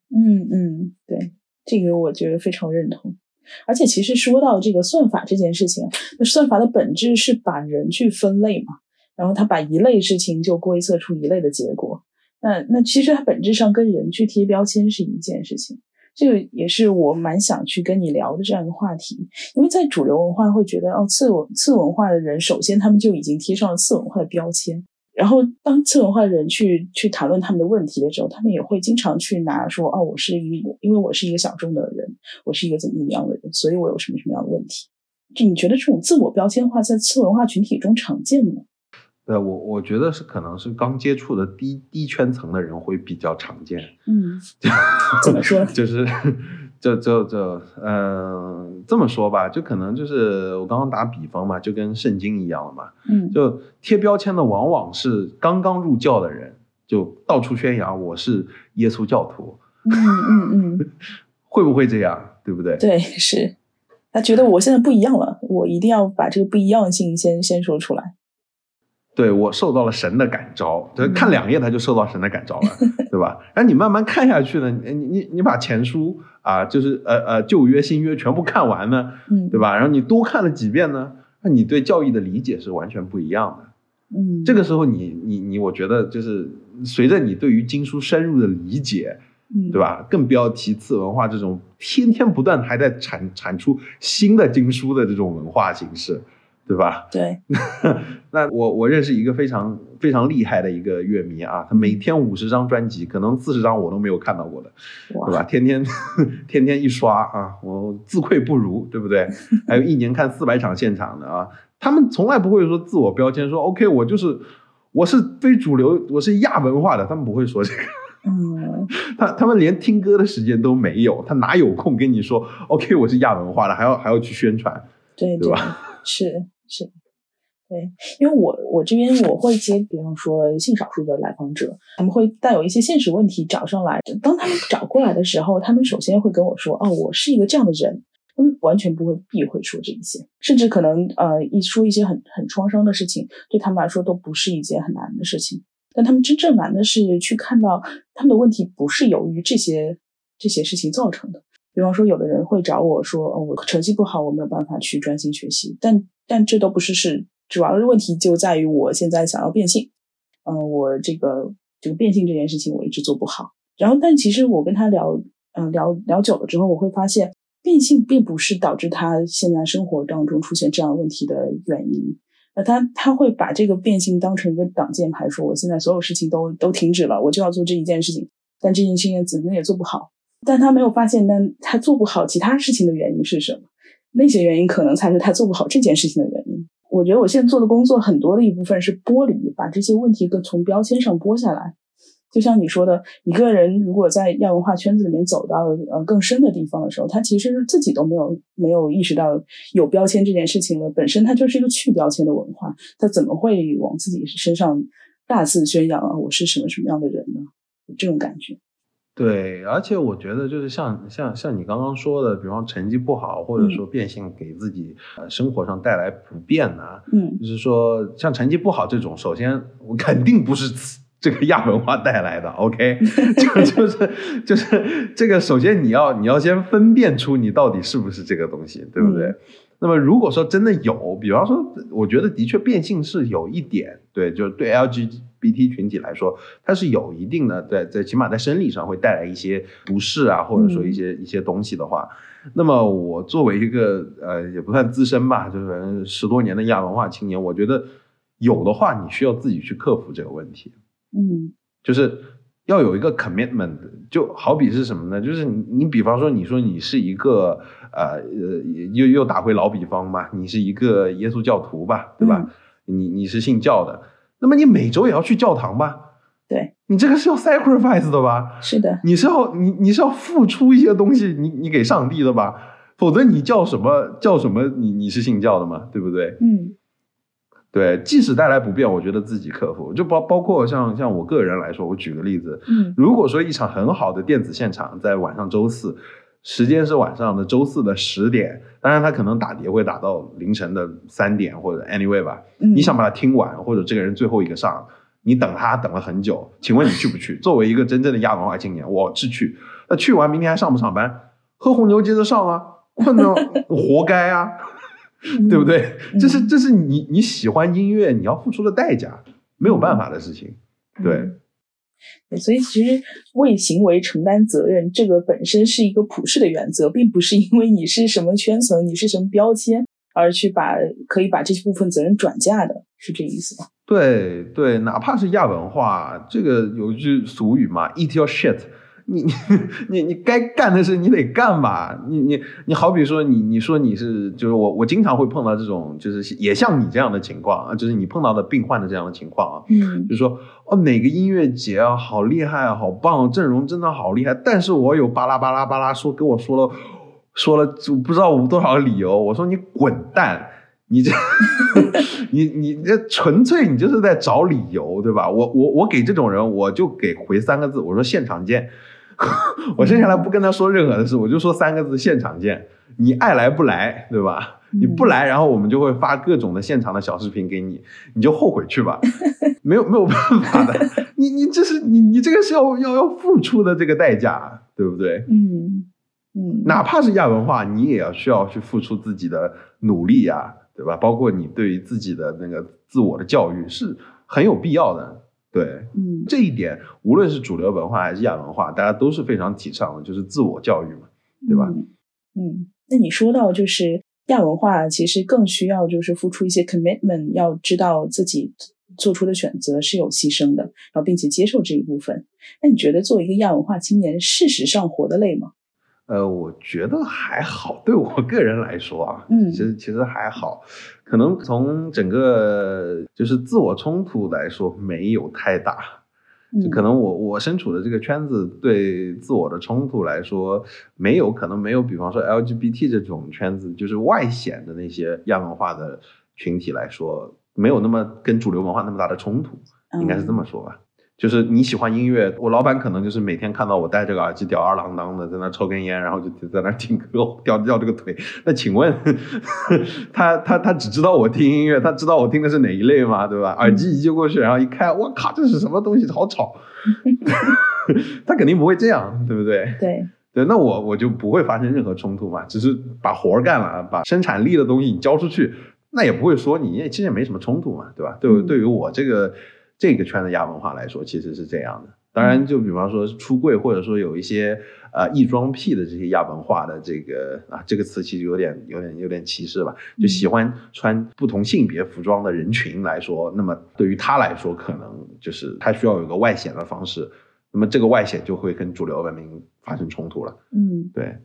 嗯嗯，对，这个我觉得非常认同。而且，其实说到这个算法这件事情，那算法的本质是把人去分类嘛，然后他把一类事情就规测出一类的结果。那那其实它本质上跟人去贴标签是一件事情。这个也是我蛮想去跟你聊的这样一个话题，因为在主流文化会觉得，哦，次文次文化的人，首先他们就已经贴上了次文化的标签。然后，当次文化的人去去谈论他们的问题的时候，他们也会经常去拿说：“哦，我是一个，因为我是一个小众的人，我是一个怎么怎么样的人，所以我有什么什么样的问题。”就你觉得这种自我标签化在次文化群体中常见吗？对，我我觉得是可能是刚接触的低低圈层的人会比较常见。嗯，怎么说？就是。就就就嗯，这么说吧，就可能就是我刚刚打比方嘛，就跟圣经一样了嘛。嗯，就贴标签的往往是刚刚入教的人，就到处宣扬我是耶稣教徒。嗯嗯嗯，会不会这样？对不对？对，是他觉得我现在不一样了，我一定要把这个不一样性先先说出来。对我受到了神的感召，就看两页他就受到神的感召了，对吧？然后你慢慢看下去呢，你你你把前书啊，就是呃呃旧约新约全部看完呢，嗯，对吧？然后你多看了几遍呢，那你对教义的理解是完全不一样的，嗯，这个时候你你你，我觉得就是随着你对于经书深入的理解，嗯，对吧？更不要提次文化这种天天不断还在产产出新的经书的这种文化形式。对吧？对，那我我认识一个非常非常厉害的一个乐迷啊，他每天五十张专辑，可能四十张我都没有看到过的，对吧？天天 天天一刷啊，我自愧不如，对不对？还有一年看四百场现场的啊，他们从来不会说自我标签，说 OK，我就是我是非主流，我是亚文化的，他们不会说这个。嗯，他他们连听歌的时间都没有，他哪有空跟你说 OK，我是亚文化的，还要还要去宣传，对对吧？是。是，对，因为我我这边我会接，比方说性少数的来访者，他们会带有一些现实问题找上来。当他们找过来的时候，他们首先会跟我说：“哦，我是一个这样的人。”他们完全不会避讳说这一些，甚至可能呃一说一些很很创伤的事情，对他们来说都不是一件很难的事情。但他们真正难的是去看到他们的问题不是由于这些这些事情造成的。比方说，有的人会找我说：“哦，我成绩不好，我没有办法去专心学习。”但但这都不是事，主要的问题就在于我现在想要变性。嗯，我这个这个变性这件事情我一直做不好。然后，但其实我跟他聊，嗯，聊聊久了之后，我会发现变性并不是导致他现在生活当中出现这样问题的原因。那他他会把这个变性当成一个挡箭牌，说我现在所有事情都都停止了，我就要做这一件事情。但这件事情怎么也做不好。但他没有发现，但他做不好其他事情的原因是什么？那些原因可能才是他做不好这件事情的原因。我觉得我现在做的工作很多的一部分是剥离，把这些问题更从标签上剥下来。就像你说的，一个人如果在亚文化圈子里面走到呃更深的地方的时候，他其实是自己都没有没有意识到有标签这件事情了。本身它就是一个去标签的文化，他怎么会往自己身上大肆宣扬啊？我是什么什么样的人呢？这种感觉。对，而且我觉得就是像像像你刚刚说的，比方成绩不好，或者说变性给自己呃生活上带来不便呢，嗯，就是说像成绩不好这种，首先我肯定不是这个亚文化带来的，OK，就就是就是这个，首先你要你要先分辨出你到底是不是这个东西，对不对？那么如果说真的有，比方说，我觉得的确变性是有一点，对，就是对 LGBT 群体来说，它是有一定的，在在起码在生理上会带来一些不适啊，或者说一些一些东西的话，那么我作为一个呃也不算资深吧，就是十多年的亚文化青年，我觉得有的话，你需要自己去克服这个问题，嗯，就是。要有一个 commitment，就好比是什么呢？就是你，你比方说，你说你是一个，呃呃，又又打回老比方嘛，你是一个耶稣教徒吧，对吧？你你是信教的，那么你每周也要去教堂吧？对，你这个是要 sacrifice 的吧？是的，你是要你你是要付出一些东西，你你给上帝的吧？否则你叫什么叫什么？你你是信教的嘛？对不对？嗯。对，即使带来不便，我觉得自己克服。就包包括像像我个人来说，我举个例子，嗯，如果说一场很好的电子现场在晚上周四，时间是晚上的周四的十点，当然他可能打碟会打到凌晨的三点或者 anyway 吧，你想把它听完，或者这个人最后一个上，你等他等了很久，请问你去不去？作为一个真正的亚文化青年，我是去。那去完明天还上不上班？喝红牛接着上啊，困了 活该啊。对不对？这是这是你你喜欢音乐，你要付出的代价，没有办法的事情。对，所以其实为行为承担责任，这个本身是一个普世的原则，并不是因为你是什么圈层，你是什么标签，而去把可以把这部分责任转嫁的，是这意思吧？对对，哪怕是亚文化，这个有句俗语嘛，“eat your shit”。你 你你你该干的事你得干吧，你你你好比说你你说你是就是我我经常会碰到这种就是也像你这样的情况啊，就是你碰到的病患的这样的情况啊，嗯，就是说哦哪个音乐节啊好厉害啊好棒，阵容真的好厉害，但是我有巴拉巴拉巴拉说跟我说了说了不知道多少理由，我说你滚蛋，你这 你你这纯粹你就是在找理由对吧？我我我给这种人我就给回三个字，我说现场见。我剩下来不跟他说任何的事，我就说三个字：现场见。你爱来不来，对吧？你不来，然后我们就会发各种的现场的小视频给你，你就后悔去吧。没有没有办法的，你你这是你你这个是要要要付出的这个代价，对不对？嗯嗯，哪怕是亚文化，你也要需要去付出自己的努力呀，对吧？包括你对于自己的那个自我的教育是很有必要的。对，嗯，这一点无论是主流文化还是亚文化，大家都是非常提倡的，就是自我教育嘛，对吧？嗯，那你说到就是亚文化，其实更需要就是付出一些 commitment，要知道自己做出的选择是有牺牲的，然后并且接受这一部分。那你觉得作为一个亚文化青年，事实上活得累吗？呃，我觉得还好，对我个人来说啊，嗯，其实其实还好，可能从整个就是自我冲突来说没有太大，就可能我我身处的这个圈子对自我的冲突来说没有，可能没有，比方说 LGBT 这种圈子，就是外显的那些亚文化的群体来说，没有那么跟主流文化那么大的冲突，应该是这么说吧。就是你喜欢音乐，我老板可能就是每天看到我戴这个耳机吊儿郎当的在那抽根烟，然后就在那听歌，吊吊这个腿。那请问他他他只知道我听音乐，他知道我听的是哪一类吗？对吧？耳机一接过去，然后一看，我靠，这是什么东西？好吵！他肯定不会这样，对不对？对对，那我我就不会发生任何冲突嘛，只是把活儿干了，把生产力的东西你交出去，那也不会说你也其实也没什么冲突嘛，对吧？对对于我这个。这个圈的亚文化来说，其实是这样的。当然，就比方说出柜，或者说有一些呃异装癖的这些亚文化的这个啊，这个词其实有点有点有点歧视吧。就喜欢穿不同性别服装的人群来说，那么对于他来说，可能就是他需要有个外显的方式，那么这个外显就会跟主流文明发生冲突了。嗯，对。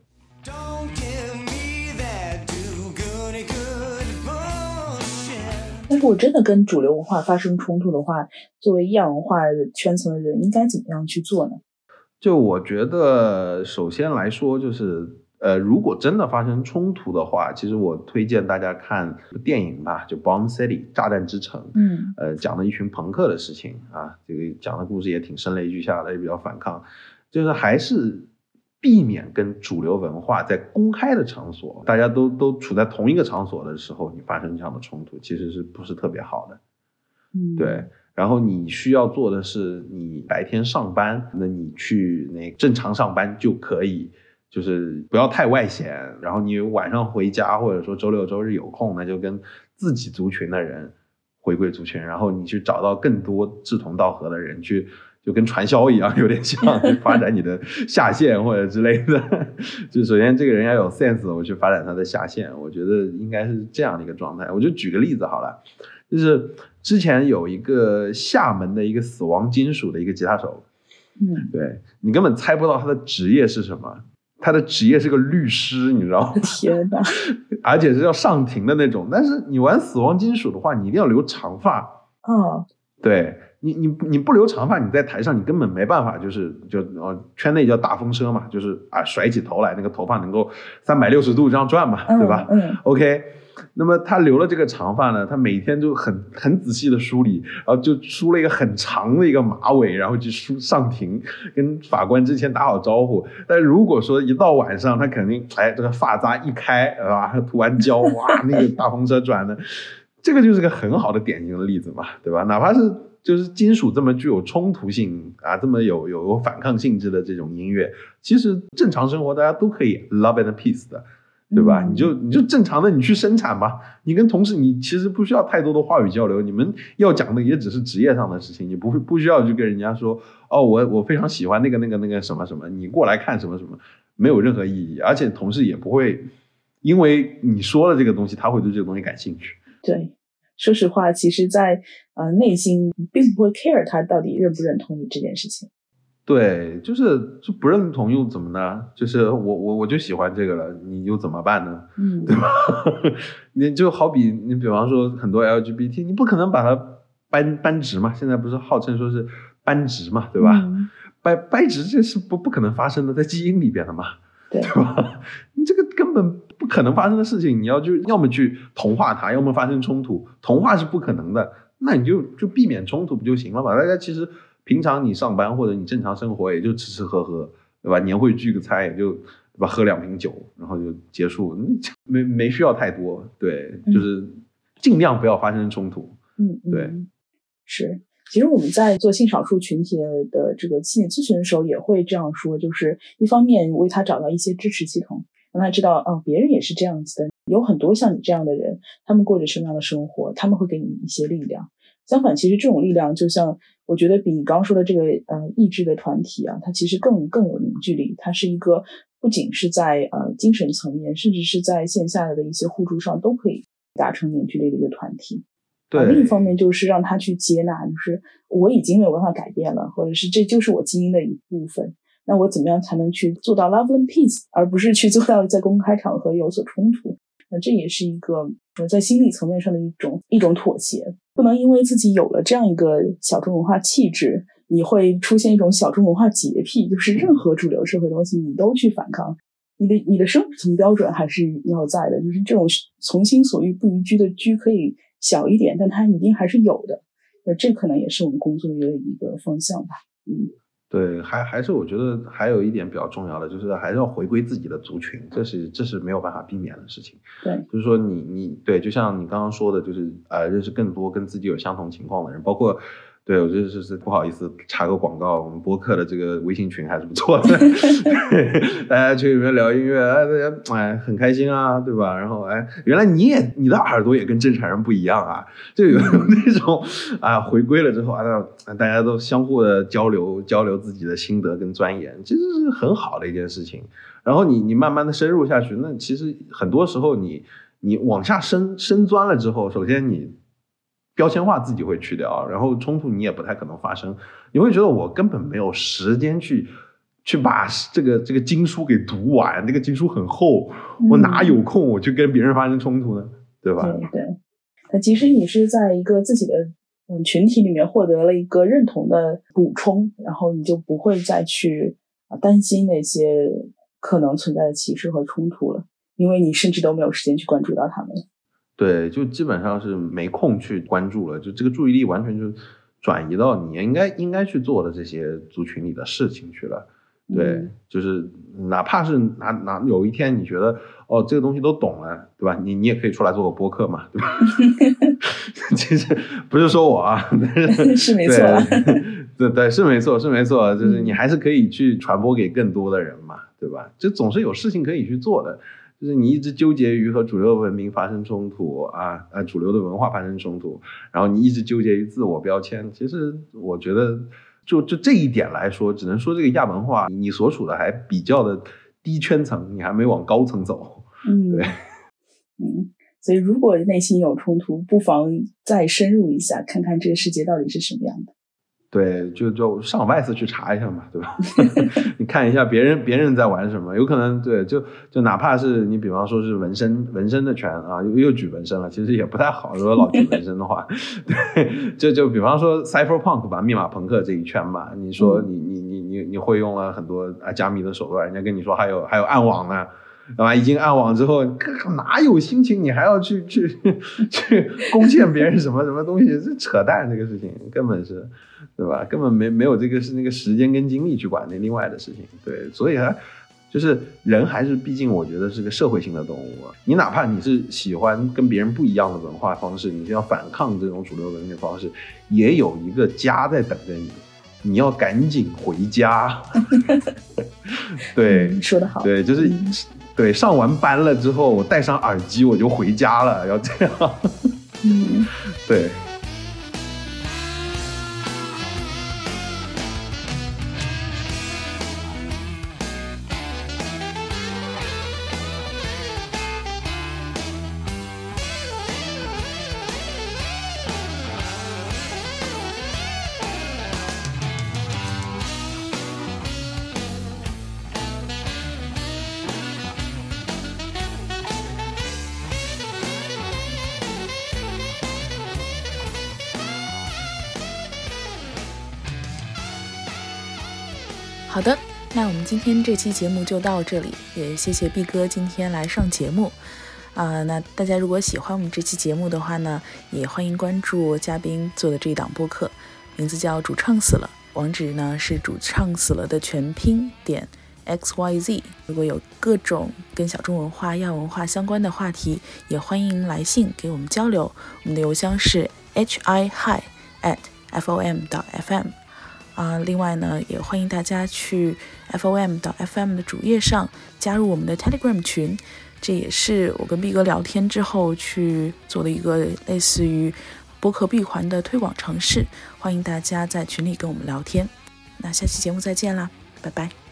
但是我真的跟主流文化发生冲突的话，作为亚文化圈层的人，应该怎么样去做呢？就我觉得，首先来说，就是呃，如果真的发生冲突的话，其实我推荐大家看电影吧，就《Bomb City》炸弹之城。嗯，呃，讲了一群朋克的事情啊，这个讲的故事也挺声泪俱下的，也比较反抗，就是还是。避免跟主流文化在公开的场所，大家都都处在同一个场所的时候，你发生这样的冲突，其实是不是特别好的？嗯，对。然后你需要做的是，你白天上班，那你去那正常上班就可以，就是不要太外显。然后你晚上回家，或者说周六周日有空，那就跟自己族群的人回归族群，然后你去找到更多志同道合的人去。就跟传销一样，有点像 发展你的下线或者之类的。就首先这个人要有 sense，我去发展他的下线，我觉得应该是这样的一个状态。我就举个例子好了，就是之前有一个厦门的一个死亡金属的一个吉他手，嗯，对你根本猜不到他的职业是什么，他的职业是个律师，你知道吗？天哪！而且是要上庭的那种。但是你玩死亡金属的话，你一定要留长发。哦，对。你你你不留长发，你在台上你根本没办法，就是就呃圈内叫大风车嘛，就是啊甩起头来，那个头发能够三百六十度这样转嘛，对吧？嗯。OK，那么他留了这个长发呢，他每天就很很仔细的梳理，然后就梳了一个很长的一个马尾，然后去梳上庭，跟法官之前打好招呼。但如果说一到晚上，他肯定哎这个发扎一开，啊涂完胶，哇那个大风车转的，这个就是个很好的典型的例子嘛，对吧？哪怕是。就是金属这么具有冲突性啊，这么有有有反抗性质的这种音乐，其实正常生活大家都可以 love and peace 的，对吧？你就你就正常的你去生产吧，你跟同事你其实不需要太多的话语交流，你们要讲的也只是职业上的事情，你不会不需要去跟人家说哦，我我非常喜欢那个那个那个什么什么，你过来看什么什么，没有任何意义，而且同事也不会因为你说了这个东西，他会对这个东西感兴趣。对。说实话，其实，在呃内心并不会 care 他到底认不认同你这件事情。对，就是就不认同又怎么呢？就是我我我就喜欢这个了，你又怎么办呢？嗯，对吧？你就好比你比方说很多 LGBT，你不可能把它搬搬直嘛。现在不是号称说是搬直嘛，对吧？掰掰直这是不不可能发生的，在基因里边的嘛，对吧？你这个根本。不可能发生的事情，你要就要么去同化它，要么发生冲突。同化是不可能的，那你就就避免冲突不就行了嘛？大家其实平常你上班或者你正常生活也就吃吃喝喝，对吧？年会聚个餐也就对吧？喝两瓶酒，然后就结束，没没需要太多。对，就是尽量不要发生冲突。嗯，对，是。其实我们在做性少数群体的这个心理咨询的时候，也会这样说，就是一方面为他找到一些支持系统。让他知道，哦，别人也是这样子的，有很多像你这样的人，他们过着什么样的生活，他们会给你一些力量。相反，其实这种力量，就像我觉得比你刚刚说的这个，呃，意志的团体啊，它其实更更有凝聚力。它是一个不仅是在呃精神层面，甚至是在线下的一些互助上都可以达成凝聚力的一个团体。对。另一方面，就是让他去接纳，就是我已经没有办法改变了，或者是这就是我基因的一部分。那我怎么样才能去做到 love and peace，而不是去做到在公开场合有所冲突？那这也是一个在心理层面上的一种一种妥协。不能因为自己有了这样一个小众文化气质，你会出现一种小众文化洁癖，就是任何主流社会东西你都去反抗。你的你的生存标准还是要在的，就是这种从心所欲不逾矩的矩可以小一点，但它一定还是有的。那这可能也是我们工作的一个方向吧。嗯，对，还还是我觉得还有一点比较重要的，就是还是要回归自己的族群，这是这是没有办法避免的事情。对，就是说你你对，就像你刚刚说的，就是呃，认识更多跟自己有相同情况的人，包括。对，我觉得是是不好意思插个广告，我们播客的这个微信群还是不错的，大家去里面聊音乐，哎，大家哎很开心啊，对吧？然后哎，原来你也你的耳朵也跟正常人不一样啊，就有 那种啊，回归了之后啊，大家都相互的交流交流自己的心得跟钻研，其实是很好的一件事情。然后你你慢慢的深入下去，那其实很多时候你你往下深深钻了之后，首先你。标签化自己会去掉，然后冲突你也不太可能发生。你会觉得我根本没有时间去去把这个这个经书给读完，那个经书很厚，我哪有空我去跟别人发生冲突呢？对吧？对对。那即使你是在一个自己的嗯群体里面获得了一个认同的补充，然后你就不会再去啊担心那些可能存在的歧视和冲突了，因为你甚至都没有时间去关注到他们。对，就基本上是没空去关注了，就这个注意力完全就转移到你应该应该去做的这些族群里的事情去了。对，就是哪怕是哪哪有一天你觉得哦这个东西都懂了，对吧？你你也可以出来做个播客嘛，对吧？其实不是说我啊，但是 没错，对对是没错是没错，就是你还是可以去传播给更多的人嘛，对吧？就总是有事情可以去做的。就是你一直纠结于和主流文明发生冲突啊，呃，主流的文化发生冲突，然后你一直纠结于自我标签。其实我觉得，就就这一点来说，只能说这个亚文化，你所处的还比较的低圈层，你还没往高层走。嗯，对，嗯，所以如果内心有冲突，不妨再深入一下，看看这个世界到底是什么样的。对，就就上外次去查一下嘛，对吧？你看一下别人别人在玩什么，有可能对，就就哪怕是你比方说是纹身纹身的圈啊，又又举纹身了，其实也不太好。如果老举纹身的话，对，就就比方说 cypherpunk 吧，密码朋克这一圈吧，你说你你你你你会用了很多啊加密的手段，人家跟你说还有还有暗网呢。对吧？一进暗网之后，哪有心情？你还要去去 去攻陷别人什么什么东西？这扯淡！这个事情根本是，对吧？根本没没有这个是那个时间跟精力去管那另外的事情。对，所以啊，就是人还是毕竟我觉得是个社会性的动物。你哪怕你是喜欢跟别人不一样的文化方式，你是要反抗这种主流文明方式，也有一个家在等着你，你要赶紧回家。对，说得好。对，就是。对，上完班了之后，我戴上耳机，我就回家了，要这样。嗯，对。今天这期节目就到这里，也谢谢毕哥今天来上节目啊。那大家如果喜欢我们这期节目的话呢，也欢迎关注嘉宾做的这一档播客，名字叫“主唱死了”，网址呢是“主唱死了”的全拼点 x y z。如果有各种跟小众文化、亚文化相关的话题，也欢迎来信给我们交流。我们的邮箱是 h i hi at f o m 到 f m。啊，另外呢，也欢迎大家去 FOM 到 FM 的主页上加入我们的 Telegram 群，这也是我跟毕哥聊天之后去做的一个类似于博客闭环的推广尝试。欢迎大家在群里跟我们聊天。那下期节目再见啦，拜拜。